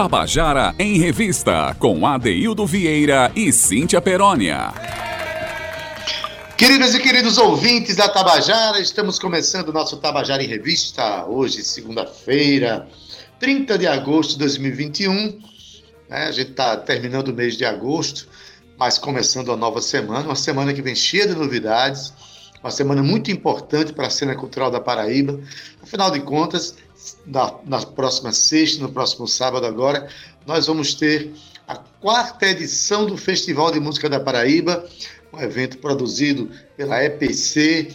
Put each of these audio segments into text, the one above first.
Tabajara em Revista, com Adeildo Vieira e Cíntia Perónia. Queridas e queridos ouvintes da Tabajara, estamos começando o nosso Tabajara em Revista, hoje, segunda-feira, 30 de agosto de 2021. Né? A gente está terminando o mês de agosto, mas começando a nova semana, uma semana que vem cheia de novidades, uma semana muito importante para a cena cultural da Paraíba. Afinal de contas, na, na próxima sexta, no próximo sábado agora, nós vamos ter a quarta edição do Festival de Música da Paraíba, um evento produzido pela EPC,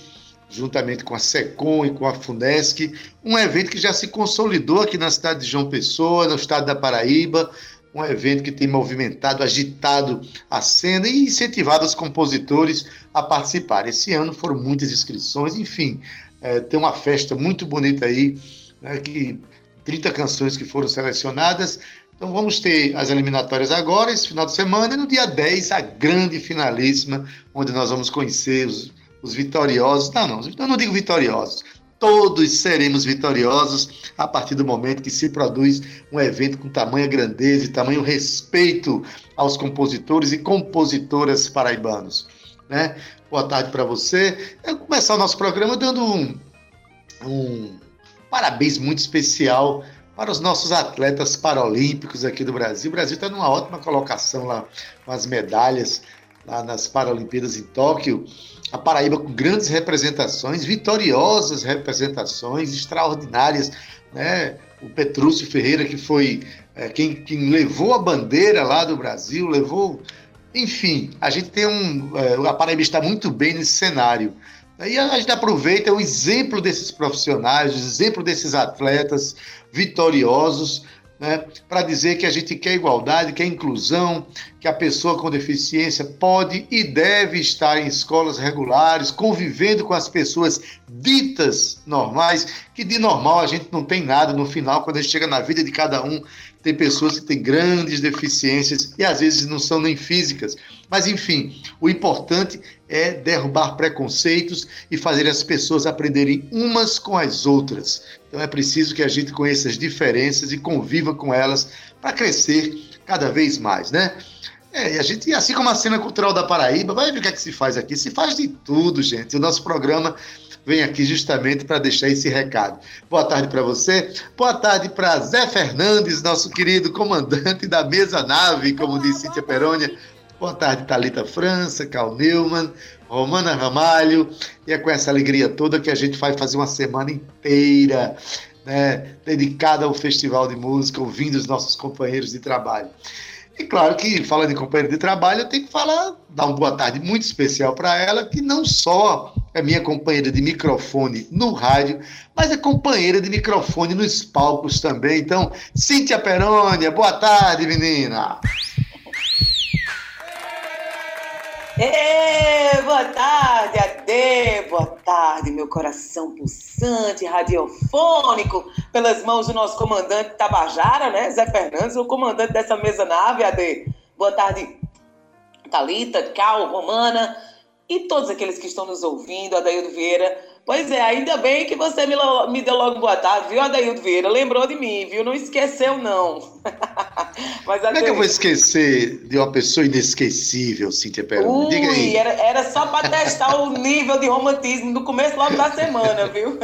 juntamente com a SECOM e com a FUNESC, um evento que já se consolidou aqui na cidade de João Pessoa, no estado da Paraíba, um evento que tem movimentado, agitado a cena e incentivado os compositores a participar. Esse ano foram muitas inscrições, enfim, é, tem uma festa muito bonita aí né, que 30 canções que foram selecionadas. Então vamos ter as eliminatórias agora, esse final de semana, e no dia 10, a grande finalíssima, onde nós vamos conhecer os, os vitoriosos. Não, não, eu não digo vitoriosos. Todos seremos vitoriosos a partir do momento que se produz um evento com tamanha grandeza e tamanho respeito aos compositores e compositoras paraibanos. Né? Boa tarde para você. Eu vou começar o nosso programa dando um, um parabéns muito especial para os nossos atletas paralímpicos aqui do Brasil. O Brasil está numa ótima colocação lá com as medalhas lá nas Paralimpíadas em Tóquio. A Paraíba com grandes representações, vitoriosas representações, extraordinárias. Né? O Petrúcio Ferreira, que foi é, quem, quem levou a bandeira lá do Brasil, levou. Enfim, a gente tem um. É, a Paraíba está muito bem nesse cenário. Aí a gente aproveita o exemplo desses profissionais, o exemplo desses atletas vitoriosos, né, para dizer que a gente quer igualdade, quer inclusão, que a pessoa com deficiência pode e deve estar em escolas regulares, convivendo com as pessoas ditas normais, que de normal a gente não tem nada no final, quando a gente chega na vida de cada um, tem pessoas que têm grandes deficiências e às vezes não são nem físicas. Mas, enfim, o importante é derrubar preconceitos e fazer as pessoas aprenderem umas com as outras. Então, é preciso que a gente conheça as diferenças e conviva com elas para crescer cada vez mais, né? É, e a gente, assim como a cena cultural da Paraíba, vai ver o que é que se faz aqui. Se faz de tudo, gente. O nosso programa vem aqui justamente para deixar esse recado. Boa tarde para você, boa tarde para Zé Fernandes, nosso querido comandante da mesa nave, como disse Cíntia Perônia. Boa tarde, Talita França, Cal Neumann, Romana Ramalho. E é com essa alegria toda que a gente vai fazer uma semana inteira né, dedicada ao Festival de Música, ouvindo os nossos companheiros de trabalho. E claro que, falando em companheiro de trabalho, eu tenho que falar, dar uma boa tarde muito especial para ela, que não só é minha companheira de microfone no rádio, mas é companheira de microfone nos palcos também. Então, Cíntia Perônia, boa tarde, menina! Ei, boa tarde, Ade, boa tarde, meu coração pulsante, radiofônico, pelas mãos do nosso comandante Tabajara, né, Zé Fernandes, o comandante dessa mesa nave, Ade. Boa tarde, Talita, Cal, Romana e todos aqueles que estão nos ouvindo, Adaildo Vieira, Pois é, ainda bem que você me, me deu logo boa tarde, viu, Adaildo Vieira? Lembrou de mim, viu? Não esqueceu, não. Mas, Como é que eu vou esquecer de uma pessoa inesquecível, Cíntia Peroni? Diga aí. Era, era só para testar o nível de romantismo no começo logo da semana, viu?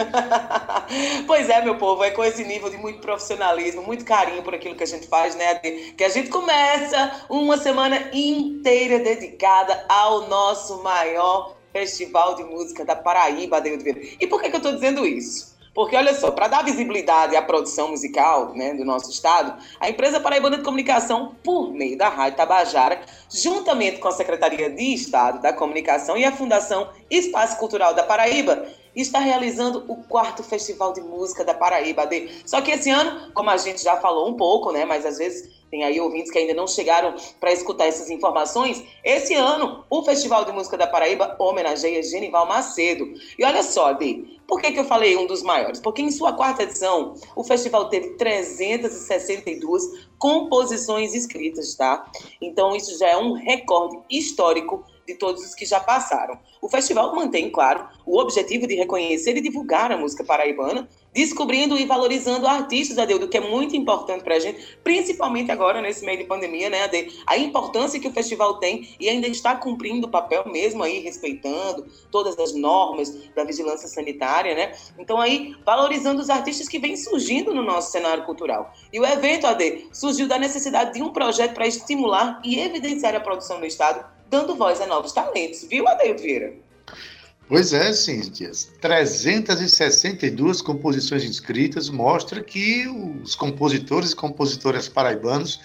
pois é, meu povo, é com esse nível de muito profissionalismo, muito carinho por aquilo que a gente faz, né? Que a gente começa uma semana inteira dedicada ao nosso maior Festival de Música da Paraíba, Adeildo Vieira. E por que, que eu estou dizendo isso? Porque, olha só, para dar visibilidade à produção musical né, do nosso estado, a empresa Paraibana de Comunicação, por meio da Rádio Tabajara, juntamente com a Secretaria de Estado da Comunicação e a Fundação Espaço Cultural da Paraíba, está realizando o quarto Festival de Música da Paraíba. AD. Só que esse ano, como a gente já falou um pouco, né, mas às vezes tem aí ouvintes que ainda não chegaram para escutar essas informações. Esse ano, o Festival de Música da Paraíba homenageia Genival Macedo. E olha só, Dê, por que, que eu falei um dos maiores? Porque em sua quarta edição, o festival teve 362 composições escritas, tá? Então, isso já é um recorde histórico de todos os que já passaram. O festival mantém, claro, o objetivo de reconhecer e divulgar a música paraibana, descobrindo e valorizando artistas, Adeudo, que é muito importante para a gente, principalmente agora nesse meio de pandemia, né, Ade? A importância que o festival tem e ainda está cumprindo o papel mesmo aí, respeitando todas as normas da vigilância sanitária, né? Então aí, valorizando os artistas que vêm surgindo no nosso cenário cultural. E o evento, Ade, surgiu da necessidade de um projeto para estimular e evidenciar a produção no Estado, dando voz a novos talentos, viu, Adeildo Vieira? Pois é, Cíntia. 362 composições inscritas mostra que os compositores e compositoras paraibanos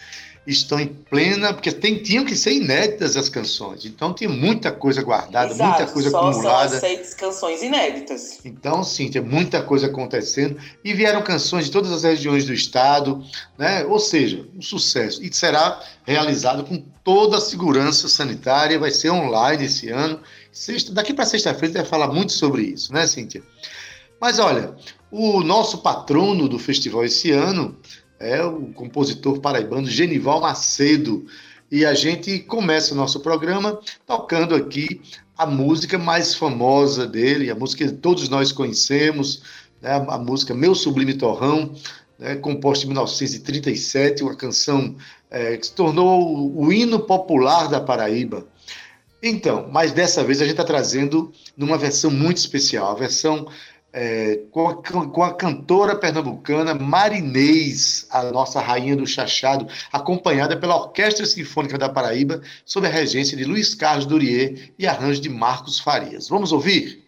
estão em plena, porque tem, tinham que ser inéditas as canções. Então tinha muita coisa guardada, Exato, muita coisa só acumulada. São seis canções inéditas. Então, Cíntia, muita coisa acontecendo. E vieram canções de todas as regiões do estado, né? Ou seja, um sucesso. E será realizado com toda a segurança sanitária, vai ser online esse ano. Sexta, daqui para sexta-feira vai falar muito sobre isso, né, Cíntia? Mas olha, o nosso patrono do festival esse ano é o compositor paraibano Genival Macedo. E a gente começa o nosso programa tocando aqui a música mais famosa dele, a música que todos nós conhecemos, né, a música Meu Sublime Torrão, né, composta em 1937, uma canção é, que se tornou o hino popular da Paraíba. Então, mas dessa vez a gente está trazendo numa versão muito especial, a versão é, com, a, com, a, cantora pernambucana Marinês, a nossa rainha do chachado, acompanhada pela Orquestra Sinfônica da Paraíba, sob a regência de Luiz Carlos Durier e arranjo de Marcos Farias. Vamos ouvir?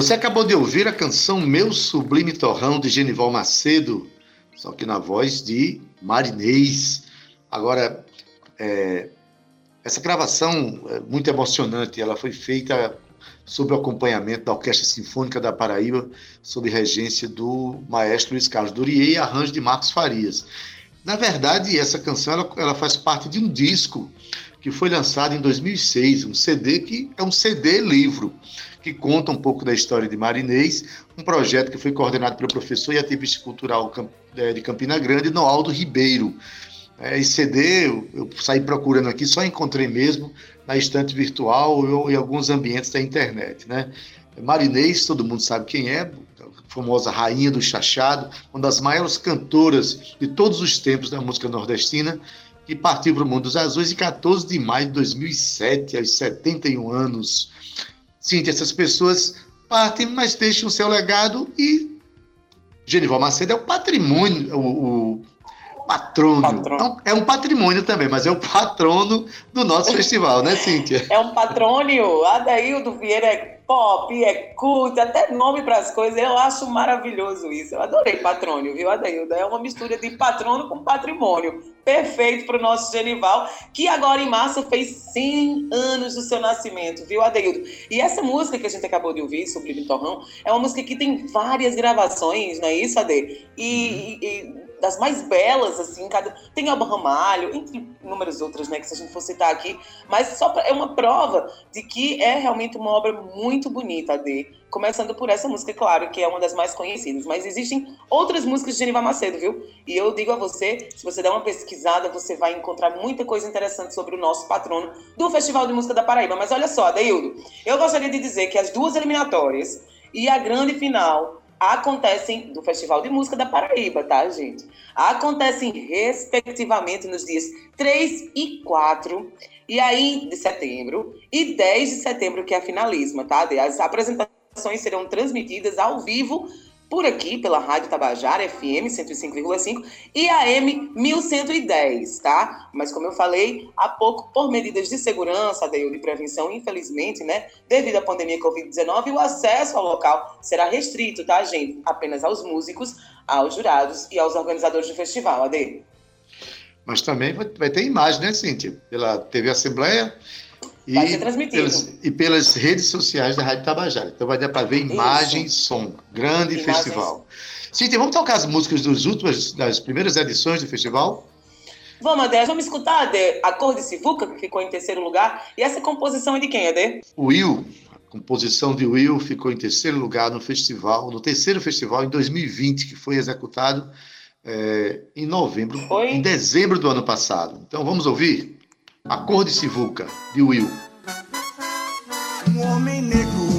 Você acabou de ouvir a canção Meu Sublime Torrão de Genival Macedo, só que na voz de Marinês. Agora, é, essa gravação é muito emocionante, ela foi feita sob o acompanhamento da Orquestra Sinfônica da Paraíba, sob regência do maestro Luiz Carlos Durier e arranjo de Marcos Farias. Na verdade, essa canção ela, ela faz parte de um disco que foi lançado em 2006, um CD que é um CD livro que conta um pouco da história de Marinês, um projeto que foi coordenado pelo professor e ativista cultural é, de Campina Grande, Noaldo Ribeiro. É, esse CD eu, saí procurando aqui, só encontrei mesmo na estante virtual ou em alguns ambientes da internet. Né? Marinês, todo mundo sabe quem é, famosa rainha do chachado, uma das maiores cantoras de todos os tempos da música nordestina, que partiu para o mundo dos azuis em 14 de maio de 2007, aos 71 anos. Sim, essas pessoas partem, mas deixam o seu legado e Genival Macedo é o patrimônio, o, o patrono. patrono. É um patrimônio também, mas é o patrono do nosso festival, né, Cíntia? É um patrônio. Adaildo Vieira é pop, é culto, até nome para as coisas. Eu acho maravilhoso isso. Eu adorei patrônio, viu, Adaildo? É uma mistura de patrono com patrimônio. Perfeito para o nosso Genival, que agora em março fez 100 anos do seu nascimento, viu, Adeildo? E essa música que a gente acabou de ouvir, Sublime Torrão, é uma música que tem várias gravações, não é isso, Ade? E, e das mais belas, assim, cada... tem Alba Ramalho, entre inúmeras outras, né, que se a gente for citar aqui, mas só pra... é uma prova de que é realmente uma obra muito bonita, de começando por essa música, claro, que é uma das mais conhecidas, mas existem outras músicas de Genival Macedo, viu? E eu digo a você, se você der uma pesquisada, você vai encontrar muita coisa interessante sobre o nosso patrono do Festival de Música da Paraíba. Mas olha só, Deildo, eu gostaria de dizer que as duas eliminatórias e a grande final acontecem do Festival de Música da Paraíba, tá, gente? Acontecem respectivamente nos dias 3 e 4 e aí de setembro e 10 de setembro, que é a finalisma, tá? As apresentações serão transmitidas ao vivo por aqui pela Rádio Tabajara FM 105,5 e AM 1110, tá? Mas como eu falei há pouco, por medidas de segurança, de prevenção, infelizmente, né, devido à pandemia Covid-19, o acesso ao local será restrito, tá, gente? Apenas aos músicos, aos jurados e aos organizadores do festival, Ade. Mas também vai ter imagem, né, Cíntia? Pela TV Assembleia e vai ser transmitido. Pelas, e pelas redes sociais da Rádio Tabajara. Então vai dar para ver imagem e som. Grande Imagens. festival. Cíntia, vamos tocar as músicas dos últimos, das primeiras edições do festival? Vamos, Ade. Vamos escutar, Ade, a Cor de Sivuca, que ficou em terceiro lugar. E essa composição é de quem, Ade? Will. A composição de Will ficou em terceiro lugar no festival, no terceiro festival em 2020, que foi executado é, em novembro, foi? em dezembro do ano passado. Então vamos ouvir? A Cor de Sivuca, de Will. Um homem negro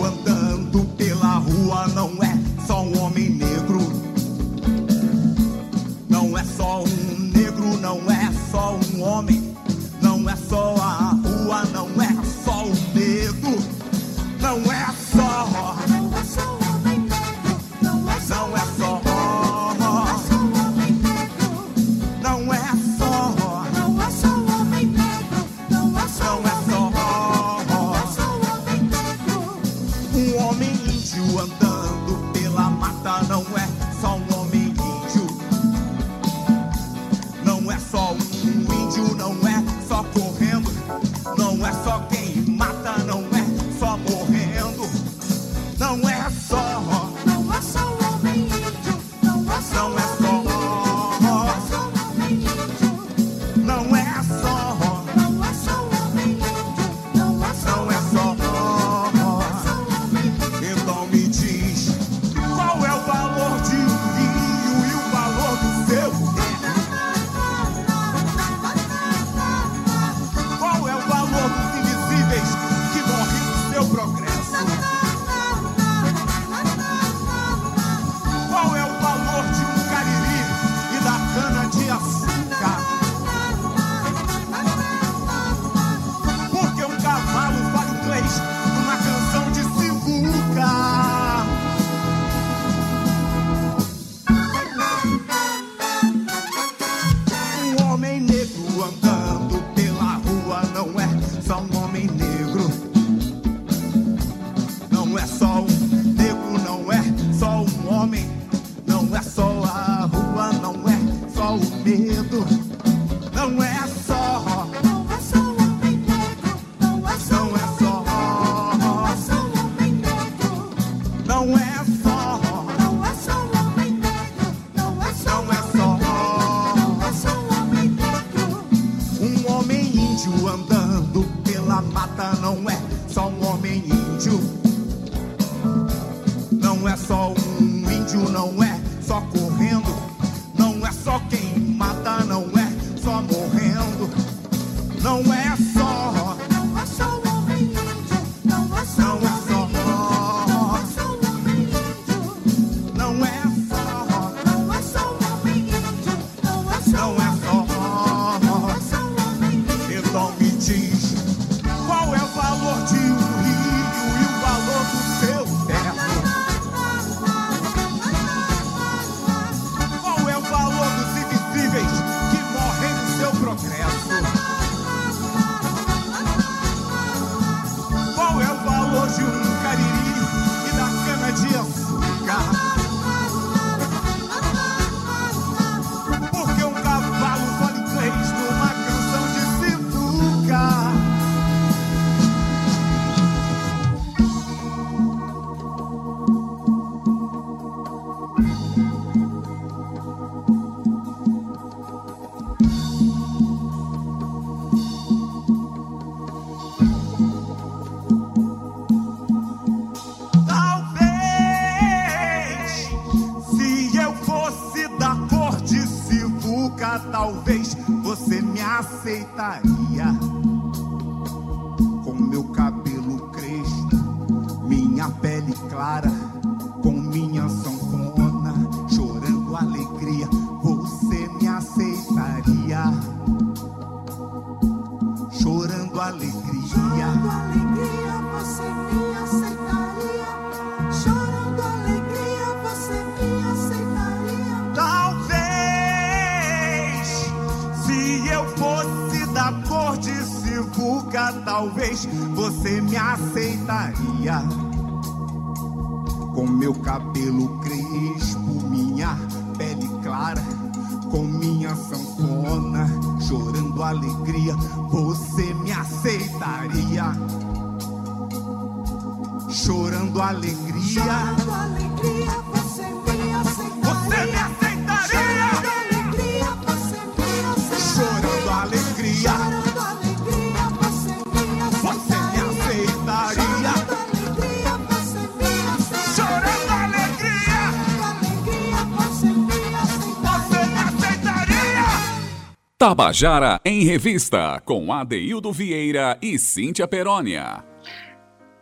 Tabajara em Revista, com Adeildo Vieira e Cíntia Perónia.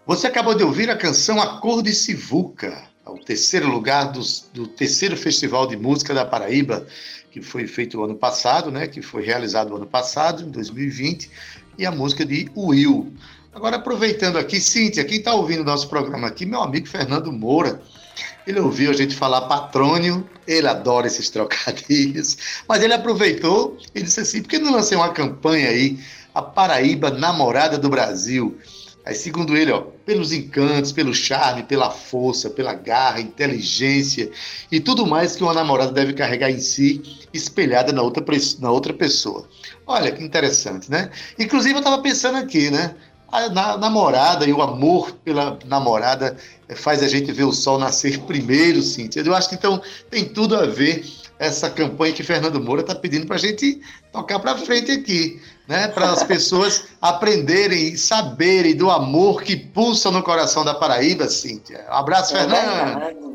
Você acabou de ouvir a canção A Cor de Sivuca, ao terceiro lugar dos- do, terceiro Festival de Música da Paraíba, que foi feito o ano passado, né? Que foi realizado o ano passado, em 2020, e a música de Will. Agora, aproveitando aqui, Cíntia, quem está ouvindo o nosso programa aqui, meu amigo Fernando Moura, ele ouviu a gente falar patrônio, ele adora esses trocadilhos, mas ele aproveitou e disse assim: por que não lancei uma campanha aí, a Paraíba Namorada do Brasil? Aí, segundo ele, ó, pelos encantos, pelo charme, pela força, pela garra, inteligência e tudo mais que uma namorada deve carregar em si, espelhada na outra, na outra pessoa. Olha que interessante, né? Inclusive, eu estava pensando aqui, né? A na- namorada e o amor pela namorada faz a gente ver o sol nascer primeiro, Cíntia. Eu acho que então tem tudo a ver essa campanha que Fernando Moura está pedindo para a gente tocar para frente aqui, né? Para as pessoas aprenderem e saberem do amor que pulsa no coração da Paraíba, Cíntia. Um abraço, É Fernando. verdade.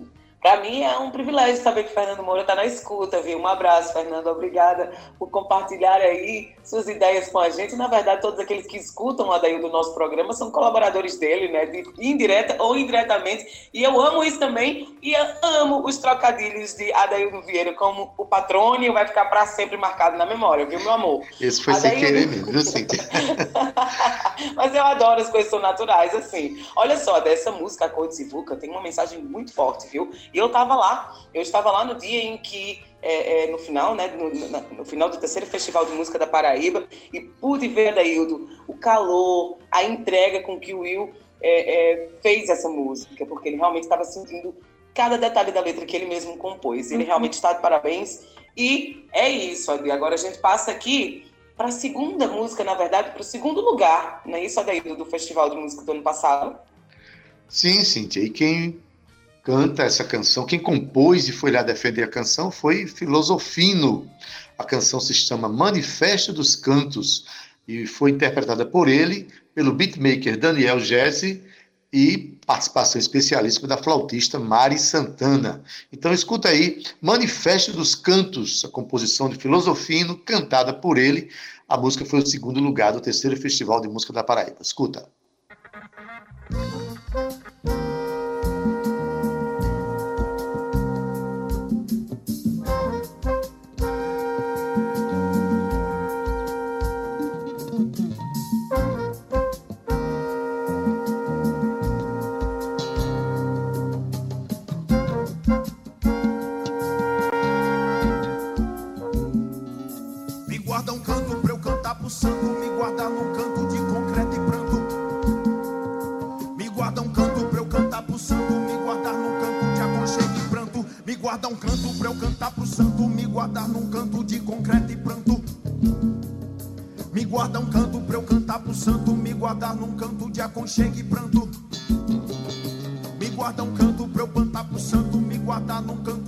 Para mim é um privilégio saber que Fernando Moura está na escuta, viu? Um abraço, Fernando. Obrigada por compartilhar aí suas ideias com a gente. Na verdade, todos aqueles que escutam a daí do nosso programa são colaboradores dele, né? De indireta ou indiretamente. E eu amo isso também. E eu amo os trocadilhos de Adaildo Vieira como o patrônio vai ficar para sempre marcado na memória, viu, meu amor? Esse foi sem Adaildo. querer mesmo, viu, Cíntia? Mas eu adoro as coisas são naturais, assim. Olha só, dessa música, A Cor de Sivuca, tem uma mensagem muito forte, viu? E eu tava lá, eu estava lá no dia em que, é, é, no final, né, no, na- no final do terceiro Festival de Música da Paraíba, e pude ver, Adaildo, o calor, a entrega com que o Will é, é, fez essa música, porque ele realmente estava sentindo cada detalhe da letra que ele mesmo compôs. Ele realmente está de parabéns. E é isso, Adi. Agora a gente passa aqui para a segunda música, na verdade, para o segundo lugar, não é isso, Adaildo, do Festival de Música do ano passado? Sim, Cíntia. E quem canta essa canção, quem compôs e foi lá defender a canção foi Filosofino. A canção se chama Manifesto dos Cantos e foi interpretada por ele, pelo beatmaker Daniel Jesse e participação especialíssima da flautista Mari Santana. Então escuta aí Manifesto dos Cantos, a composição de Filosofino, cantada por ele. A música foi o segundo lugar do terceiro Festival de Música da Paraíba. Escuta. guarda um canto pra eu cantar pro santo. Me guardar num canto de concreto e pranto. Me guarda um canto pra eu cantar pro santo. Me guardar num canto de aconchego e pranto. Me guarda um canto pra eu cantar pro santo. Me guardar num canto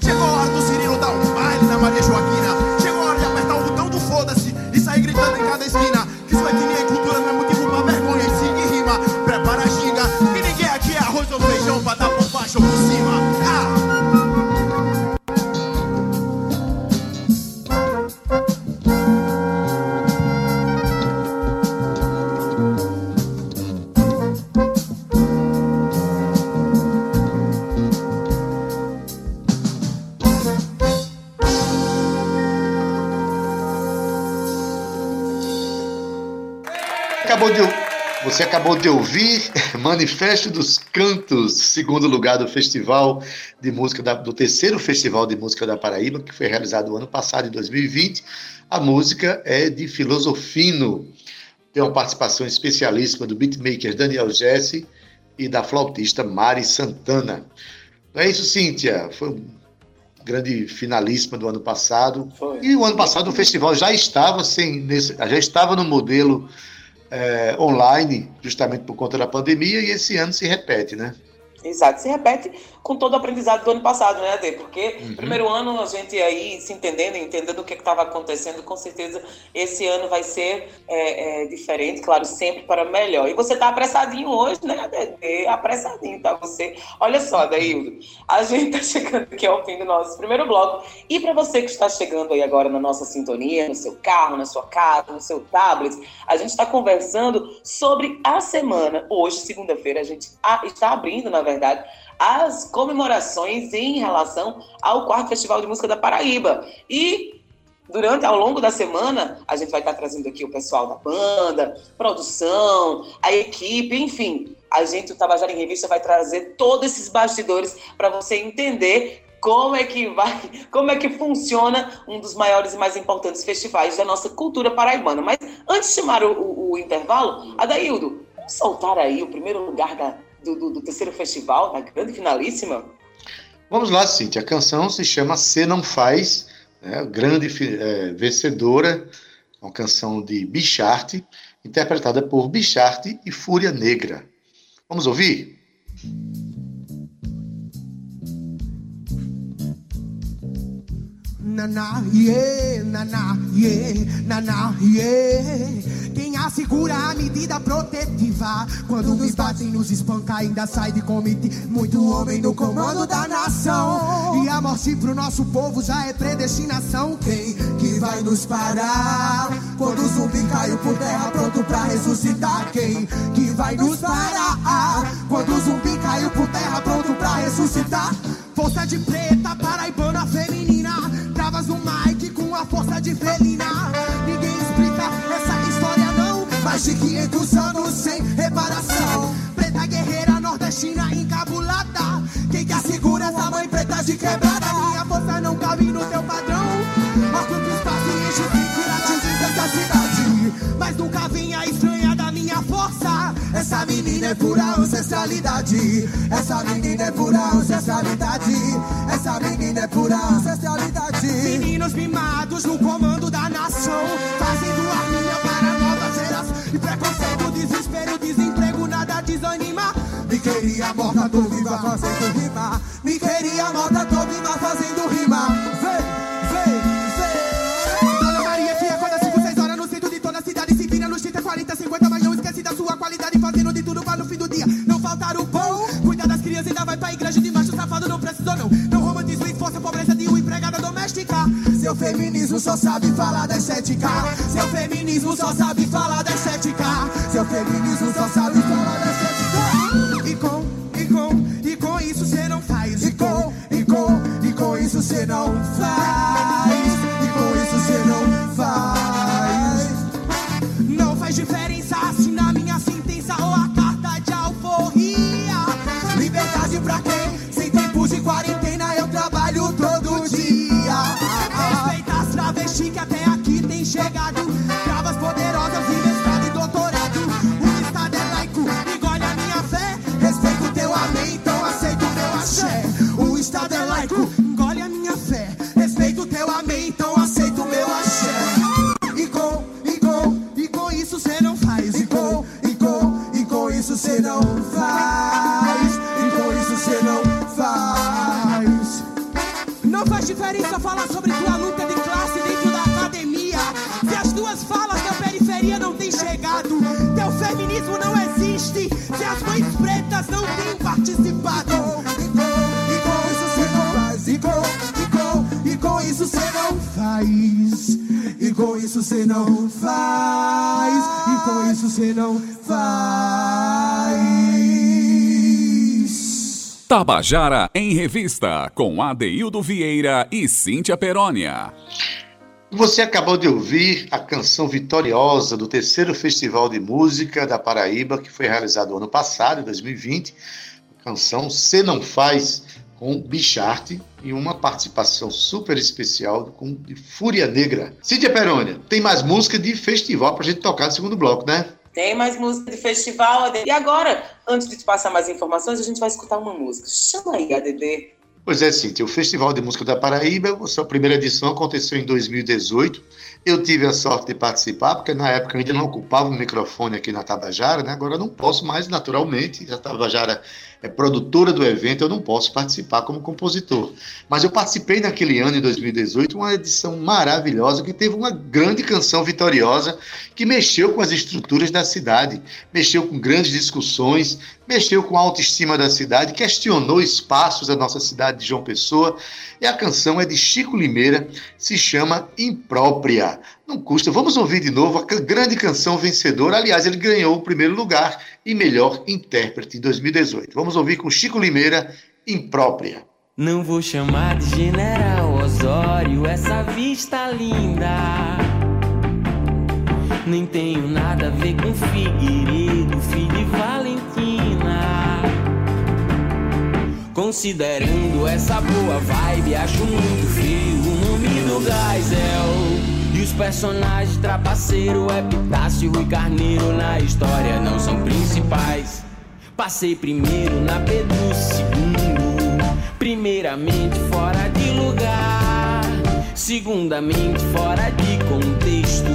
Chegou a hora do Cirilo dar um baile na Maria Joaquina. Manifesto dos Cantos, segundo lugar do Festival de Música, da- do terceiro Festival de Música da Paraíba, que foi realizado o ano passado, em 2020. A música é de Filosofino. Tem uma participação especialíssima do beatmaker Daniel Jesse e da flautista Mari Santana. Não é isso, Cíntia? Foi um grande finalíssima do ano passado. Foi. E o ano passado o festival já estava sem, nesse, já estava no modelo eh, online, justamente por conta da pandemia, e esse ano se repete, né? Exato, se repete com todo o aprendizado do ano passado, né, Ade? Porque Uhum. primeiro ano a gente aí se entendendo, entendendo o que estava acontecendo, com certeza esse ano vai ser é, é, diferente, claro, sempre para melhor. E você tá apressadinho hoje, né, Ade? Apressadinho, tá você? Olha só, Adaildo, a gente tá chegando aqui ao fim do nosso primeiro bloco. E para você que está chegando aí agora na nossa sintonia, no seu carro, na sua casa, no seu tablet, a gente está conversando sobre a semana. Hoje, segunda-feira, a gente está abrindo, na verdade, as comemorações em relação ao quarto Festival de Música da Paraíba. E durante, ao longo da semana, a gente vai estar trazendo aqui o pessoal da banda, produção, a equipe, enfim. A gente, o Tabajara em Revista, vai trazer todos esses bastidores para você entender como é que vai, como é que funciona um dos maiores e mais importantes festivais da nossa cultura paraibana. Mas antes de chamar o, o- o intervalo, Adaildo, vamos soltar aí o primeiro lugar da- do, do- do terceiro festival, da grande finalíssima? Vamos lá, Cíntia. A canção se chama Se Não Faz, né, grande eh, vencedora, uma canção de Bicharte, interpretada por Bicharte e Fúria Negra. Vamos ouvir? Naná, yeah, naná, yeah, naná, yeah. Quem assegura a medida protetiva. Quando nos batem, nos espanca, ainda sai de comitê Muito homem no comando da nação. E a morte pro nosso povo já é predestinação. Quem que vai nos parar? Quando o zumbi caiu por terra, pronto pra ressuscitar. Quem que vai nos parar? Quando o zumbi caiu por terra, pronto pra ressuscitar. Força de preta, paraibana feminina força de felina. Ninguém explica essa história não. Mais de 500 anos sem reparação. Preta guerreira nordestina encabulada. Quem que assegura essa mãe preta de quebrada? Minha força não cabe no teu padrão. Ocupa espaço e enche o pico e atinge essa cidade? Mas nunca vinha estranha da minha força. Essa menina é pura ancestralidade. Essa menina é pura ancestralidade. Essa menina é pura ancestralidade Mimados no comando da nação Fazendo arminha para novas gerações E preconceito, desespero, desemprego, nada desanima. Me queria morta, tô viva fazendo rima. Me queria morta, tô viva fazendo rima. Vem, vem, vem. Dona Maria que acorda 5, 6 horas no centro de toda a cidade. Se vira nos 30, 40, 50 Mas não esquece da sua qualidade. Fazendo de tudo pra no fim do dia Não faltar o pão. Cuida das crianças, ainda vai pra igreja de macho safado Não precisou não. Não romantismo e força, pobreza de uma empregada doméstica Seu feminismo só sabe falar da estética. Seu feminismo só sabe falar da estética. Seu feminismo só sabe falar da Faz diferença falar sobre tua luta de classe dentro da academia. Se as tuas falas da periferia não têm chegado, teu feminismo não existe. Se as mães pretas não têm participado. E com, e com. E com, isso cê não faz. E com isso cê não faz. E com isso cê não faz. Tabajara em Revista, com Adeildo Vieira e Cíntia Perónia. Você acabou de ouvir a canção vitoriosa do terceiro Festival de Música da Paraíba, que foi realizado ano passado, em 2020. A canção Cê Não Faz, com Bicharte, e uma participação super especial com Fúria Negra. Cíntia Perônia, tem mais música de festival pra gente tocar no segundo bloco, né? Tem mais música de festival, ADD. E agora, antes de te passar mais informações, a gente vai escutar uma música. Chama aí, ADD. Pois é, Cíntia, o Festival de Música da Paraíba, sua primeira edição aconteceu em 2018. Eu tive a sorte de participar, porque na época eu ainda não ocupava um microfone aqui na Tabajara, né? Agora eu não posso mais, naturalmente. A Tabajara é produtora do evento, eu não posso participar como compositor. Mas eu participei naquele ano, em 2018, uma edição maravilhosa que teve uma grande canção vitoriosa que mexeu com as estruturas da cidade, mexeu com grandes discussões, mexeu com a autoestima da cidade, questionou espaços da nossa cidade de João Pessoa. E a canção é de Chico Limeira, se chama Imprópria. Não custa, vamos ouvir de novo a grande canção vencedora. Aliás, ele ganhou o primeiro lugar e melhor intérprete em 2018. Vamos ouvir com Chico Limeira, Imprópria. Não vou chamar de General Osório essa vista linda. Nem tenho nada a ver com Figueiredo, filho de Valentina. Considerando essa boa vibe, acho muito feio o nome do Gaisel. Os personagens trapaceiro, Epitácio e Carneiro na história não são principais. Passei primeiro na Pedro II, primeiramente fora de lugar, segundamente fora de contexto.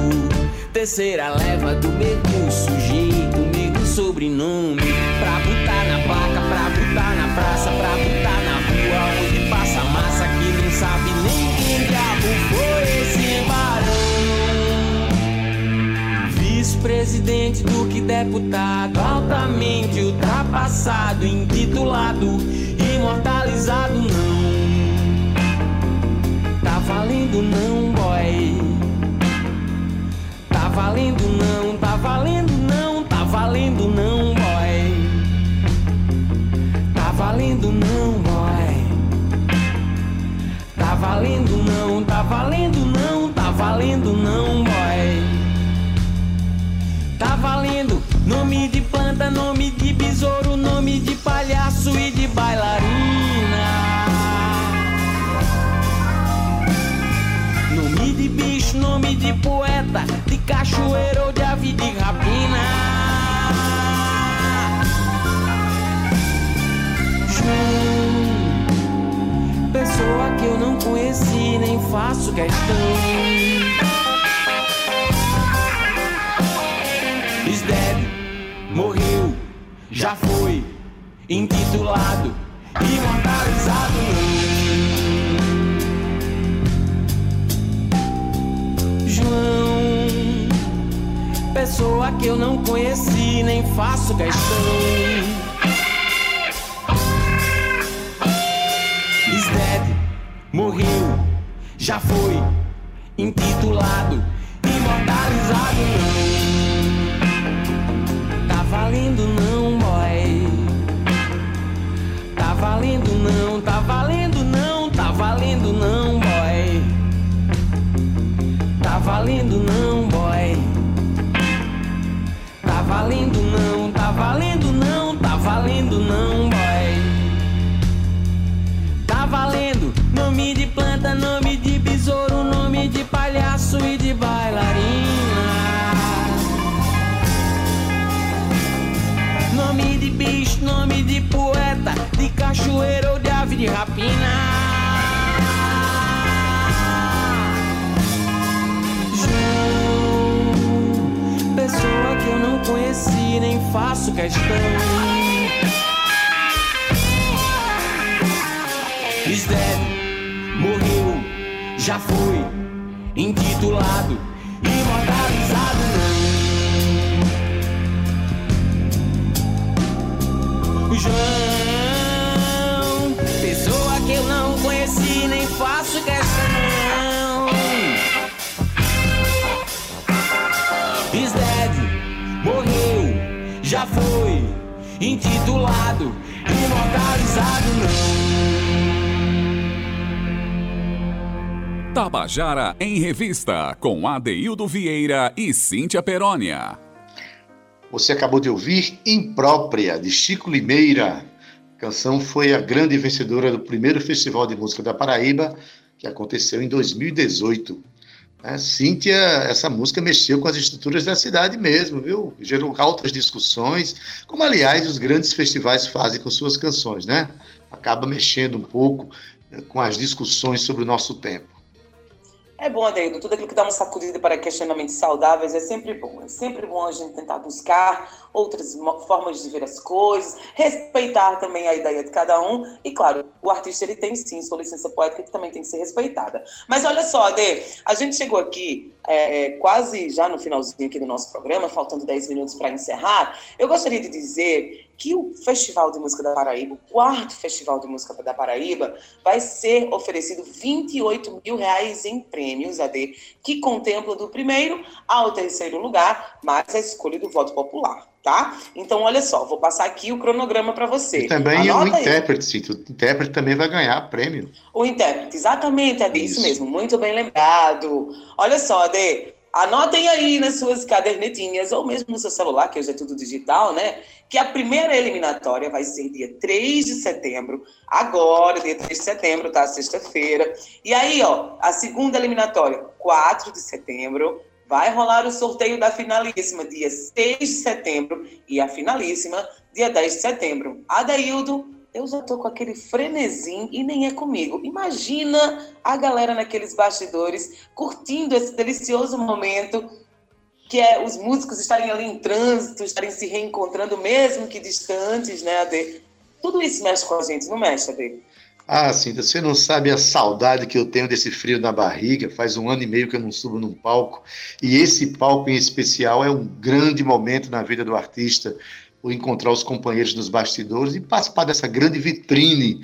Terceira leva do mesmo sujeito, mesmo sobrenome. Pra botar na placa, pra botar na praça, pra botar na rua onde passa massa que não sabe Vice-presidente do que deputado, altamente ultrapassado, intitulado, imortalizado não. Tá valendo não, boy. Tá valendo não, tá valendo não, tá valendo não, boy. Tá valendo não, boy. Tá valendo não, tá valendo não, tá valendo não, boy. Tá valendo nome de planta, nome de besouro, nome de palhaço e de bailarina. Nome de bicho, nome de poeta, de cachoeiro ou de ave de rapina. Pessoa que eu não conheci, nem faço questão. Já foi, intitulado, imortalizado. João, pessoa que eu não conheci, nem faço questão. Dead, morreu, já foi, intitulado, imortalizado. Tá valendo não, valendo não, tá valendo não, tá valendo não, boy. Tá valendo não, boy. Tá valendo não, tá valendo não, tá valendo não, boy. Tá valendo nome de planta, nome de besouro, nome de palhaço e de bailarina. Nome de bicho, nome de poeta de cachoeira ou de ave de rapina. Pessoa que eu não conheci, nem faço questão. Dead, morreu, já foi, intitulado, imortalizado não. João, intitulado, imortalizado não. Tabajara em Revista, com Adeildo Vieira e Cíntia Perónia. Você acabou de ouvir Imprópria, de Chico Limeira. A canção foi a grande vencedora do primeiro Festival de Música da Paraíba, que aconteceu em 2018. É, Cíntia, essa música mexeu com as estruturas da cidade mesmo, viu? Gerou altas discussões, como aliás os grandes festivais fazem com suas canções, né? Acaba mexendo um pouco eh, com as discussões sobre o nosso tempo. É bom, Adeildo, tudo aquilo que dá uma sacudida para questionamentos saudáveis é sempre bom. É sempre bom a gente tentar buscar outras formas de ver as coisas, respeitar também a ideia de cada um. E, claro, o artista ele tem sim sua licença poética que também tem que ser respeitada. Mas olha só, Ade, a gente chegou aqui é, é, quase já no finalzinho aqui do nosso programa, faltando 10 minutos para encerrar. Eu gostaria de dizer que o Festival de Música da Paraíba, o quarto Festival de Música da Paraíba, vai ser oferecido 28 mil reais em prêmios, AD, que contemplam do primeiro ao terceiro lugar, mais a escolha do voto popular, tá? Então, olha só, vou passar aqui o cronograma para você. E também o Anota aí. intérprete, Cíntia. O intérprete também vai ganhar prêmio. O intérprete, exatamente, Ade, isso. Isso. mesmo, muito bem lembrado. Olha só, Ade, anotem aí nas suas cadernetinhas, ou mesmo no seu celular, que hoje é tudo digital, né? Que a primeira eliminatória vai ser dia 3 de setembro, agora, dia 3 de setembro, tá? Sexta-feira. E aí, ó, a segunda eliminatória, 4 de setembro, vai rolar o sorteio da finalíssima, dia 6 de setembro, e a finalíssima, dia 10 de setembro. Adaildo, eu já tô com aquele frenesim e nem é comigo. Imagina a galera naqueles bastidores curtindo esse delicioso momento que é os músicos estarem ali em trânsito, estarem se reencontrando mesmo que distantes, né, Ade? Tudo isso mexe com a gente, não mexe, Ade? Ah, Cíntia, você não sabe a saudade que eu tenho desse frio na barriga. Faz um ano e meio que eu não subo num palco. E esse palco em especial é um grande momento na vida do artista. O encontrar os companheiros nos bastidores e participar dessa grande vitrine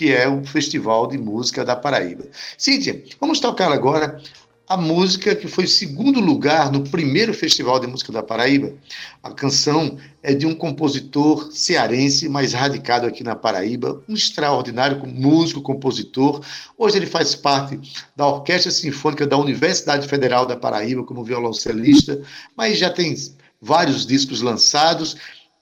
que é o Festival de Música da Paraíba. Cíntia, vamos tocar agora a música que foi segundo lugar no primeiro Festival de Música da Paraíba. A canção é de um compositor cearense, mas radicado aqui na Paraíba, um extraordinário músico, compositor. Hoje ele faz parte da Orquestra Sinfônica da Universidade Federal da Paraíba como violoncelista, mas já tem vários discos lançados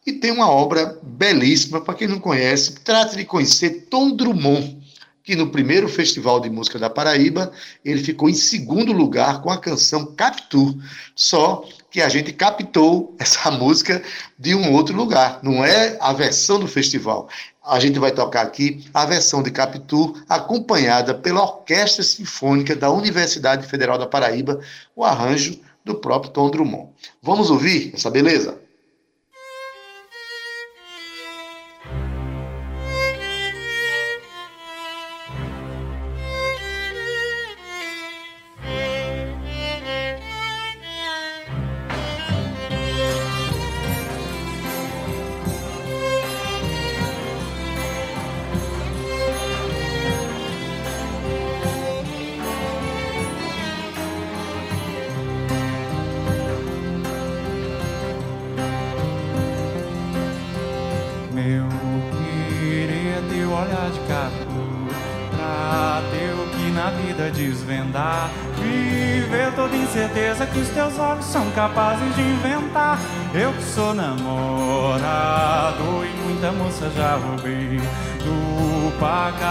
e tem uma obra belíssima, para quem não conhece, trata de conhecer Tom Drummond, que no primeiro Festival de Música da Paraíba, ele ficou em segundo lugar com a canção Captur. Só que a gente captou essa música de um outro lugar, não é a versão do festival. A gente vai tocar aqui a versão de Captur, acompanhada pela Orquestra Sinfônica da Universidade Federal da Paraíba, o arranjo do próprio Tom Drummond. Vamos ouvir essa beleza?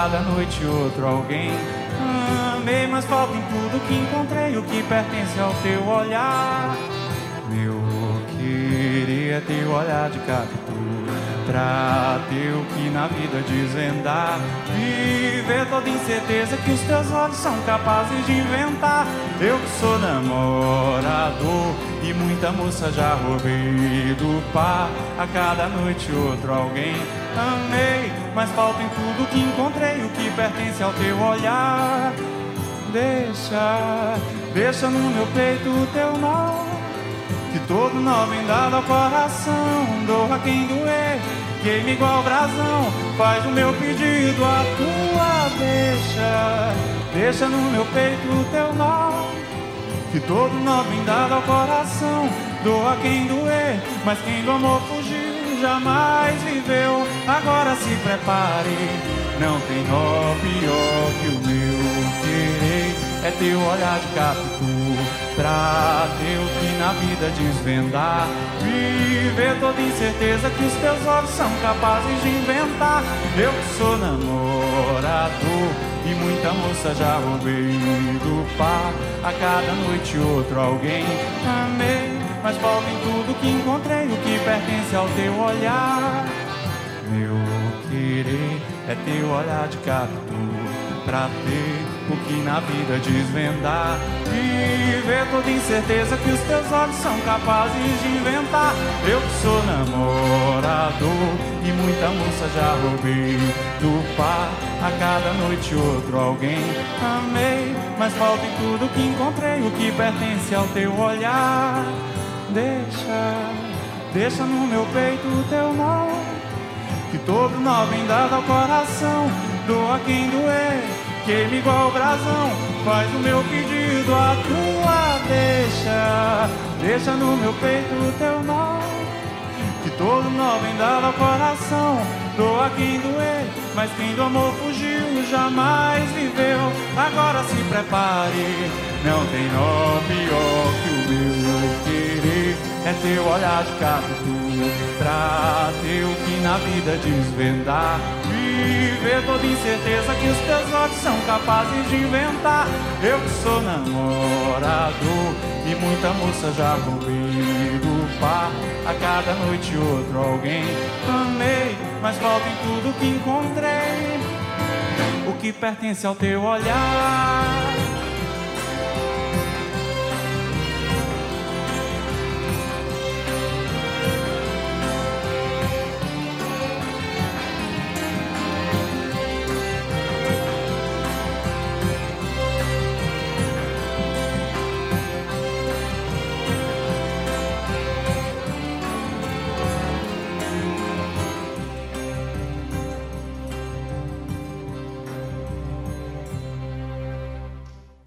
Cada noite outro alguém Amei, mas falta em tudo que encontrei O que pertence ao teu olhar Meu querer teu olhar de captura o que na vida desvendar. Viver toda incerteza que os teus olhos são capazes de inventar. Eu que sou namorador e muita moça já roubei do par. A cada noite outro alguém amei, mas falta em tudo que encontrei o que pertence ao teu olhar. Deixa, deixa no meu peito o teu nó. Que todo nó vem dado ao coração. Doa quem doer, queima igual brasão. Faz o meu pedido, a tua deixa. Deixa no meu peito o teu nó. Que todo nó vem dado ao coração. Doa quem doer, mas quem do amor fugiu jamais viveu. Agora se prepare. Não tem nó pior que o meu querer. É teu olhar de ter o que na vida desvendar. Viver toda incerteza que os teus olhos são capazes de inventar. Eu que sou namorador e muita moça já roubei do par. A cada noite outro alguém amei, mas falta em tudo que encontrei o que pertence ao teu olhar. Meu querer é teu olhar de capitu pra ter o que na vida desvendar. Viver toda incerteza que os teus olhos são capazes de inventar. Eu que sou namorador e muita moça já roubei do par. A cada noite outro alguém amei, mas falta em tudo que encontrei o que pertence ao teu olhar. Deixa, deixa no meu peito o teu nó. Que todo nó vem dado ao coração. Doa quem doer, queima igual brasão. Faz o meu pedido, a tua deixa. Deixa no meu peito o teu nó Que todo nó vem dado ao coração. Doa quem doer, mas quem do amor fugiu jamais viveu. Agora se prepare, não tem nó pior que o meu É teu olhar de capitu Pra ter o que na vida desvendar. Viver toda incerteza que os teus olhos são capazes de inventar. Eu que sou namorador e muita moça já do par A cada noite outro alguém amei Mas falta em tudo que encontrei. O que pertence ao teu olhar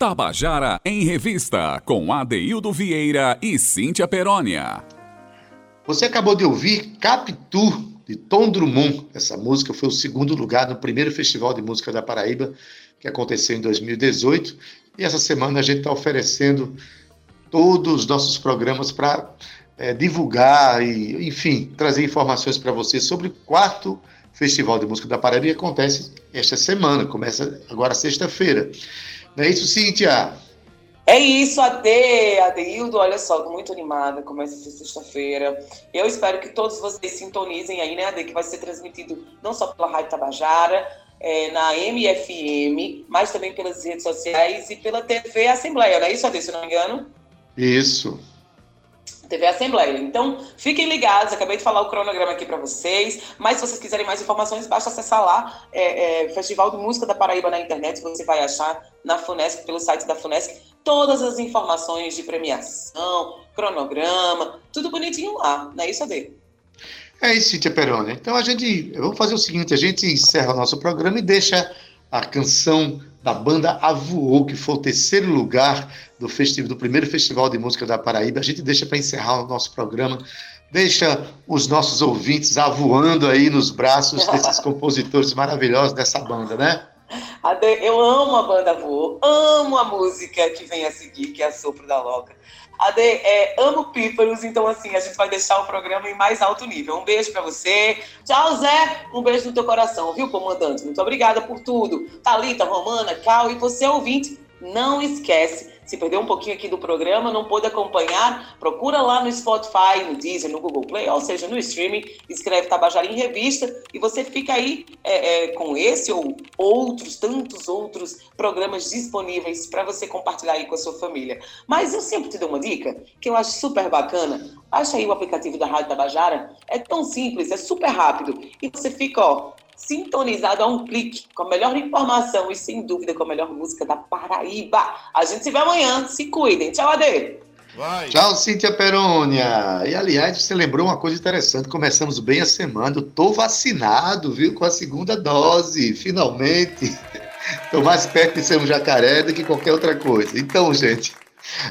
Tabajara em Revista, com Adeildo Vieira e Cíntia Perónia. Você acabou de ouvir Capitu, de Tom Drummond. Essa música foi o segundo lugar no primeiro Festival de Música da Paraíba, que aconteceu em 2018. E essa semana a gente está oferecendo todos os nossos programas para é, divulgar e, enfim, trazer informações para você sobre o quarto Festival de Música da Paraíba que acontece esta semana, começa agora sexta-feira. Não é isso, Cíntia? É isso, Ade, Adeildo, olha só, tô muito animada, começa essa sexta-feira. Eu espero que todos vocês sintonizem aí, né, Ade, que vai ser transmitido não só pela Rádio Tabajara, é, na MFM, mas também pelas redes sociais e pela TV Assembleia, não é isso, Ade, se eu não me engano? Isso. TV Assembleia. Então, fiquem ligados, acabei de falar o cronograma aqui para vocês, mas se vocês quiserem mais informações, basta acessar lá, é, é, Festival de Música da Paraíba na internet, você vai achar na FUNESC, pelo site da FUNESC, todas as informações de premiação, cronograma, tudo bonitinho lá, não é isso, Ade? É isso, Cíntia Peroni. Então a gente, vamos fazer o seguinte, a gente encerra o nosso programa e deixa a canção da banda Avoou, que foi o terceiro lugar do, festival, do primeiro Festival de Música da Paraíba. A gente deixa para encerrar o nosso programa, deixa os nossos ouvintes avoando aí nos braços desses compositores maravilhosos dessa banda, né? Eu amo a banda Voou, amo a música que vem a seguir, que é a Sopro da Loca. Ade, é, amo pífaros, então assim, a gente vai deixar o programa em mais alto nível. Um beijo para você. Tchau, Zé. Um beijo no teu coração, viu, comandante? Muito obrigada por tudo. Thalita, Romana, Cal e você, ouvinte, não esquece, se perdeu um pouquinho aqui do programa, não pôde acompanhar, procura lá no Spotify, no Deezer, no Google Play, ou seja, no streaming, escreve Tabajara em Revista e você fica aí é, é, com esse ou outros, tantos outros programas disponíveis para você compartilhar aí com a sua família. Mas eu sempre te dou uma dica que eu acho super bacana. Baixa aí o aplicativo da Rádio Tabajara, é tão simples, é super rápido e você fica, ó, sintonizado a um clique com a melhor informação e, sem dúvida, com a melhor música da Paraíba. A gente se vê amanhã. Se cuidem. Tchau, Ade. Tchau, Cíntia Perônia. E, aliás, você lembrou uma coisa interessante. Começamos bem a semana. Eu tô vacinado, viu? Com a segunda dose, finalmente. Estou mais perto de ser um jacaré do que qualquer outra coisa. Então, gente,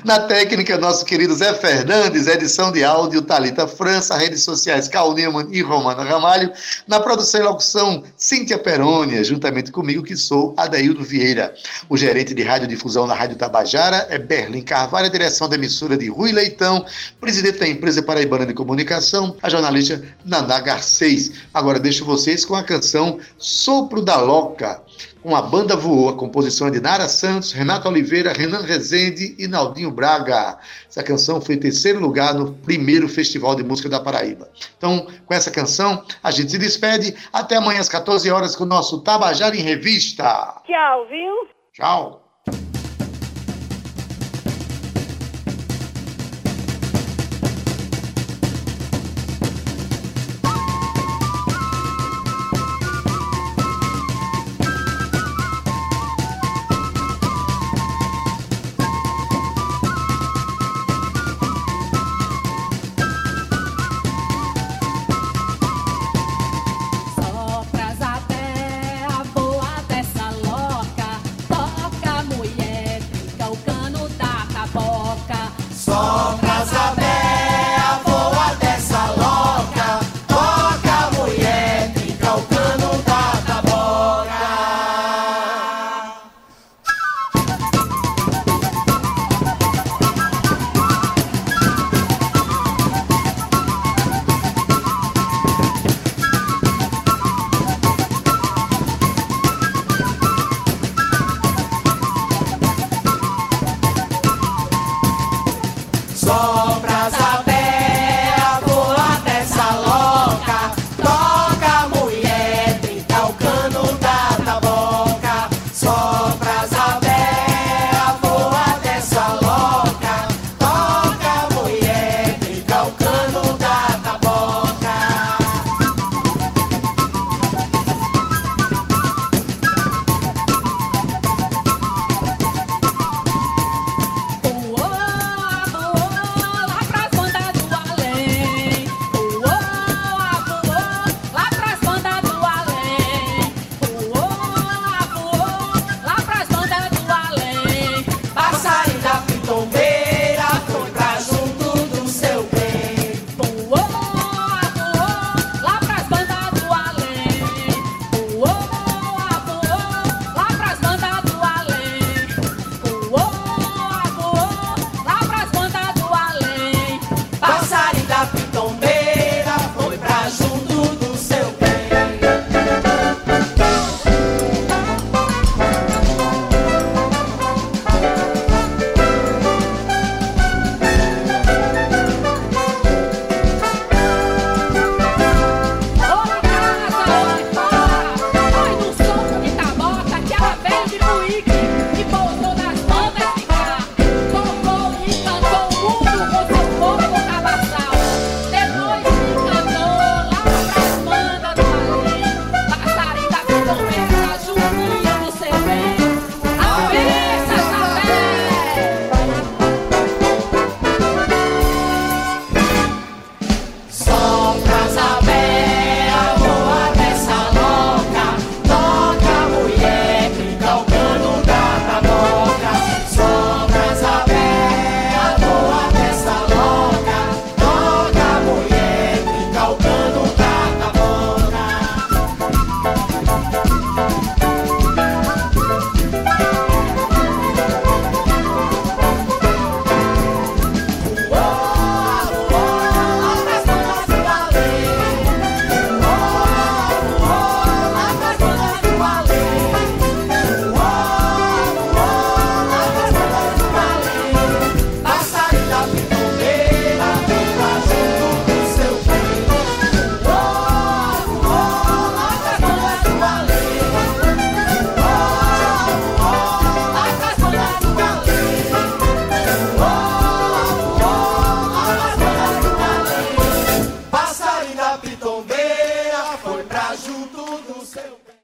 na técnica, nosso querido Zé Fernandes, edição de áudio Talita França, redes sociais Cal Newman e Romana Ramalho. Na produção e locução, Cíntia Perônia, juntamente comigo, que sou Adaildo Vieira. O gerente de radiodifusão na Rádio Tabajara é Berlim Carvalho, a direção da emissora de Rui Leitão, presidente da empresa Paraibana de Comunicação, a jornalista Naná Garcês. Agora deixo vocês com a canção Sopro da Loca. Com a banda voou, a composição é de Nara Santos, Renato Oliveira, Renan Rezende e Naldinho Braga. Essa canção foi em terceiro lugar no primeiro Festival de Música da Paraíba. Então, com essa canção, a gente se despede. Até amanhã às 14 horas com o nosso Tabajara em Revista. Tchau, viu? Tchau.